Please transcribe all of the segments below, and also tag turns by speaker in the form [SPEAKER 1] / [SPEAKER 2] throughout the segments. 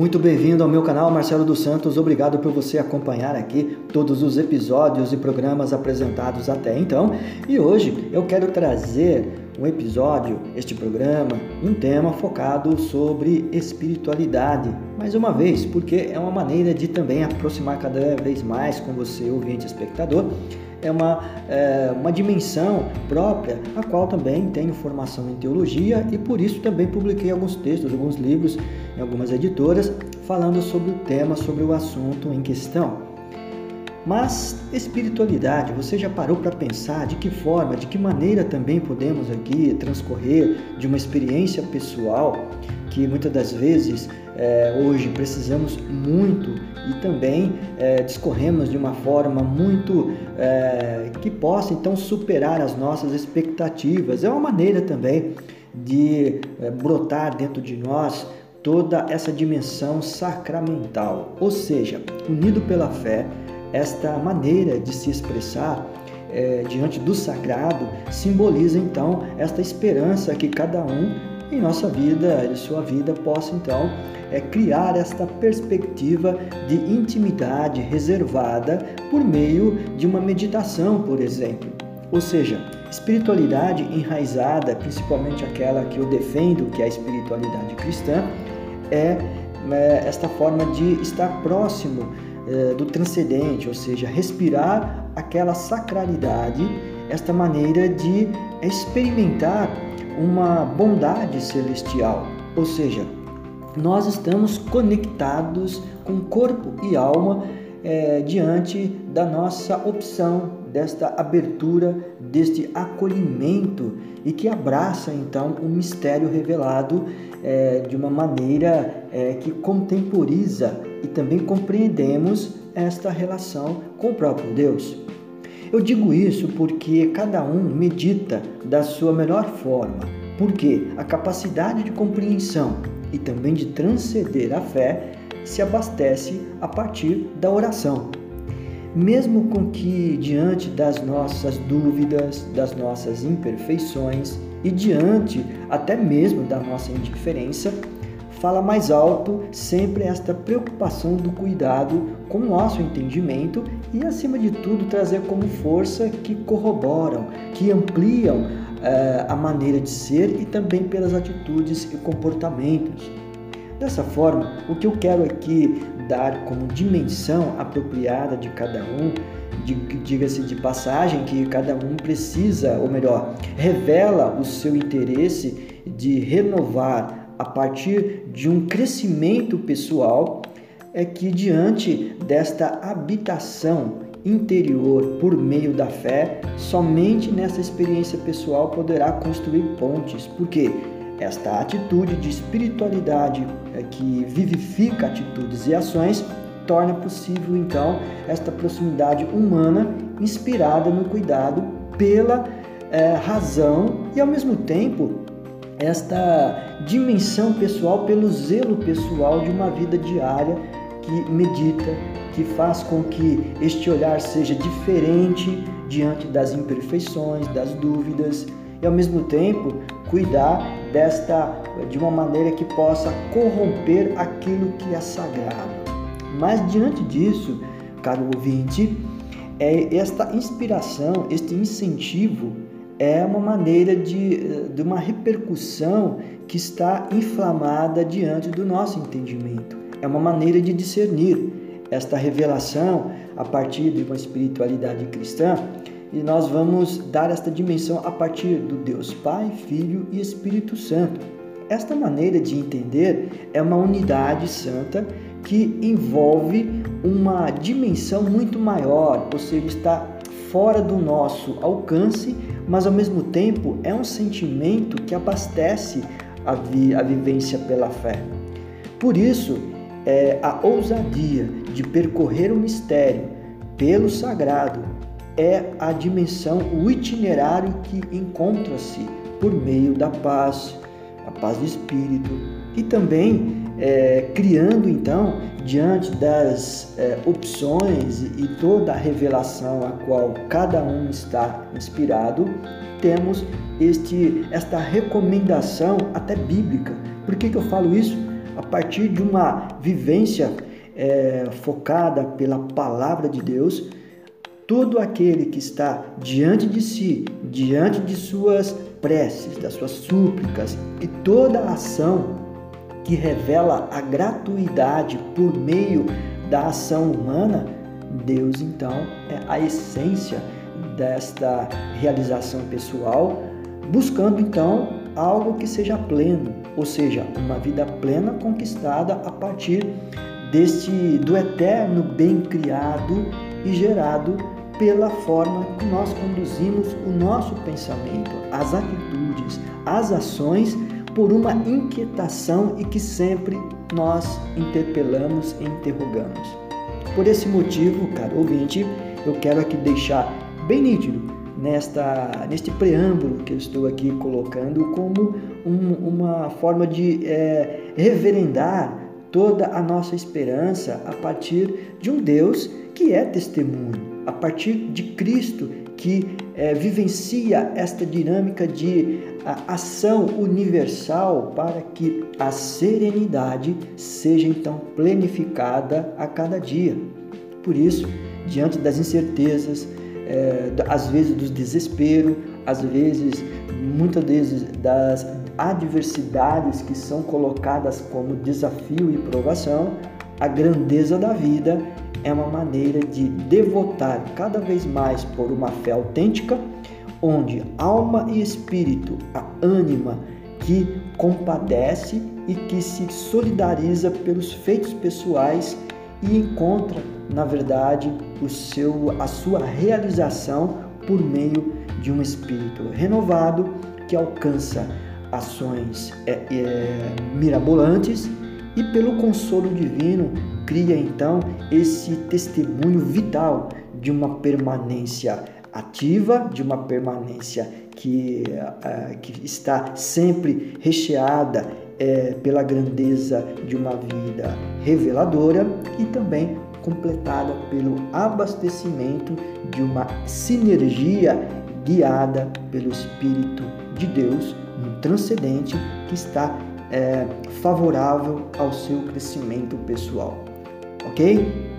[SPEAKER 1] Muito bem-vindo ao meu canal Marcelo dos Santos. Obrigado por você acompanhar aqui todos os episódios e programas apresentados até então. E hoje eu quero trazer um episódio, este programa, um tema focado sobre espiritualidade. Mais uma vez, porque é uma maneira de também aproximar cada vez mais com você, ouvinte espectador, é uma, é, uma dimensão própria, a qual também tenho formação em teologia e por isso também publiquei alguns textos, alguns livros em algumas editoras falando sobre o tema, sobre o assunto em questão. Mas espiritualidade, você já parou para pensar de que forma, de que maneira também podemos aqui transcorrer de uma experiência pessoal que muitas das vezes é, hoje precisamos muito e também é, discorremos de uma forma muito é, que possa então superar as nossas expectativas. É uma maneira também de brotar dentro de nós toda essa dimensão sacramental, ou seja, unido pela fé, esta maneira de se expressar é, diante do sagrado simboliza então esta esperança que cada um em nossa vida, em sua vida, possa então é, criar esta perspectiva de intimidade reservada por meio de uma meditação, por exemplo. Ou seja, espiritualidade enraizada, principalmente aquela que eu defendo, que é a espiritualidade cristã, é, é esta forma de estar próximo é, do transcendente, ou seja, respirar aquela sacralidade, esta maneira de experimentar uma bondade celestial, ou seja, nós estamos conectados com corpo e alma é, diante da nossa opção, desta abertura, deste acolhimento e que abraça então o mistério revelado é, de uma maneira é, que contemporiza e também compreendemos esta relação com o próprio Deus. Eu digo isso porque cada um medita da sua melhor forma, porque a capacidade de compreensão e também de transcender a fé se abastece a partir da oração. Mesmo com que, diante das nossas dúvidas, das nossas imperfeições e diante até mesmo da nossa indiferença, fala mais alto sempre esta preocupação do cuidado com o nosso entendimento e, acima de tudo, trazer como força que corroboram, que ampliam eh, a maneira de ser e também pelas atitudes e comportamentos. Dessa forma, o que eu quero aqui dar como dimensão apropriada de cada um, diga-se de passagem que cada um precisa, ou melhor, revela o seu interesse de renovar a partir de um crescimento pessoal, é que diante desta habitação interior por meio da fé, somente nessa experiência pessoal poderá construir pontes, porque esta atitude de espiritualidade é, que vivifica atitudes e ações torna possível então esta proximidade humana inspirada no cuidado pela é, razão e ao mesmo tempo esta dimensão pessoal pelo zelo pessoal de uma vida diária que medita, que faz com que este olhar seja diferente diante das imperfeições, das dúvidas e ao mesmo tempo cuidar desta de uma maneira que possa corromper aquilo que é sagrado. Mas diante disso, caro ouvinte, é esta inspiração, este incentivo é uma maneira de, de uma repercussão que está inflamada diante do nosso entendimento. É uma maneira de discernir esta revelação a partir de uma espiritualidade cristã e nós vamos dar esta dimensão a partir do Deus Pai, Filho e Espírito Santo. Esta maneira de entender é uma unidade santa que envolve uma dimensão muito maior, ou seja, está fora do nosso alcance, mas ao mesmo tempo é um sentimento que abastece a, vi a vivência pela fé. Por isso, é a ousadia de percorrer o mistério pelo sagrado é a dimensão, o itinerário que encontra-se por meio da paz, a paz do espírito e também é, criando então diante das é, opções e toda a revelação a qual cada um está inspirado, temos este, esta recomendação até bíblica. Por que, que eu falo isso? A partir de uma vivência é, focada pela palavra de Deus, todo aquele que está diante de si, diante de suas preces, das suas súplicas e toda ação que revela a gratuidade por meio da ação humana, Deus então é a essência desta realização pessoal, buscando então algo que seja pleno, ou seja, uma vida plena conquistada a partir deste do eterno bem criado e gerado pela forma que nós conduzimos o nosso pensamento, as atitudes, as ações por uma inquietação e que sempre nós interpelamos e interrogamos. Por esse motivo, caro ouvinte, eu quero aqui deixar bem nítido nesta, neste preâmbulo que eu estou aqui colocando como um, uma forma de é, reverendar toda a nossa esperança a partir de um Deus que é testemunho, a partir de Cristo que é, vivencia esta dinâmica de ação universal para que a serenidade seja então planificada a cada dia. Por isso, diante das incertezas, é, às vezes do desespero, às vezes, muitas vezes das adversidades que são colocadas como desafio e provação, a grandeza da vida é uma maneira de devotar cada vez mais por uma fé autêntica, onde alma e espírito, a ânima que compadece e que se solidariza pelos feitos pessoais e encontra, na verdade, o seu, a sua realização por meio de um espírito renovado que alcança ações é, é, mirabolantes e pelo consolo divino cria então esse testemunho vital de uma permanência ativa, de uma permanência que, uh, que está sempre recheada é, pela grandeza de uma vida reveladora e também completada pelo abastecimento de uma sinergia guiada pelo Espírito de Deus no transcendente que está é, favorável ao seu crescimento pessoal ok?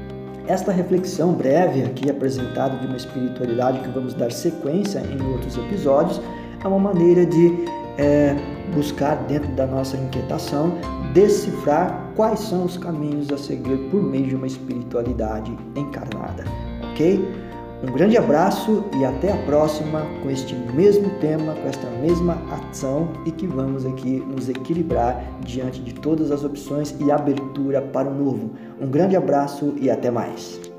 [SPEAKER 1] Esta reflexão breve aqui apresentada de uma espiritualidade que vamos dar sequência em outros episódios é uma maneira de é, buscar dentro da nossa inquietação decifrar quais são os caminhos a seguir por meio de uma espiritualidade encarnada, ok? Um grande abraço e até a próxima com este mesmo tema, com esta mesma ação e que vamos aqui nos equilibrar diante de todas as opções e abertura para o novo. Um grande abraço e até mais.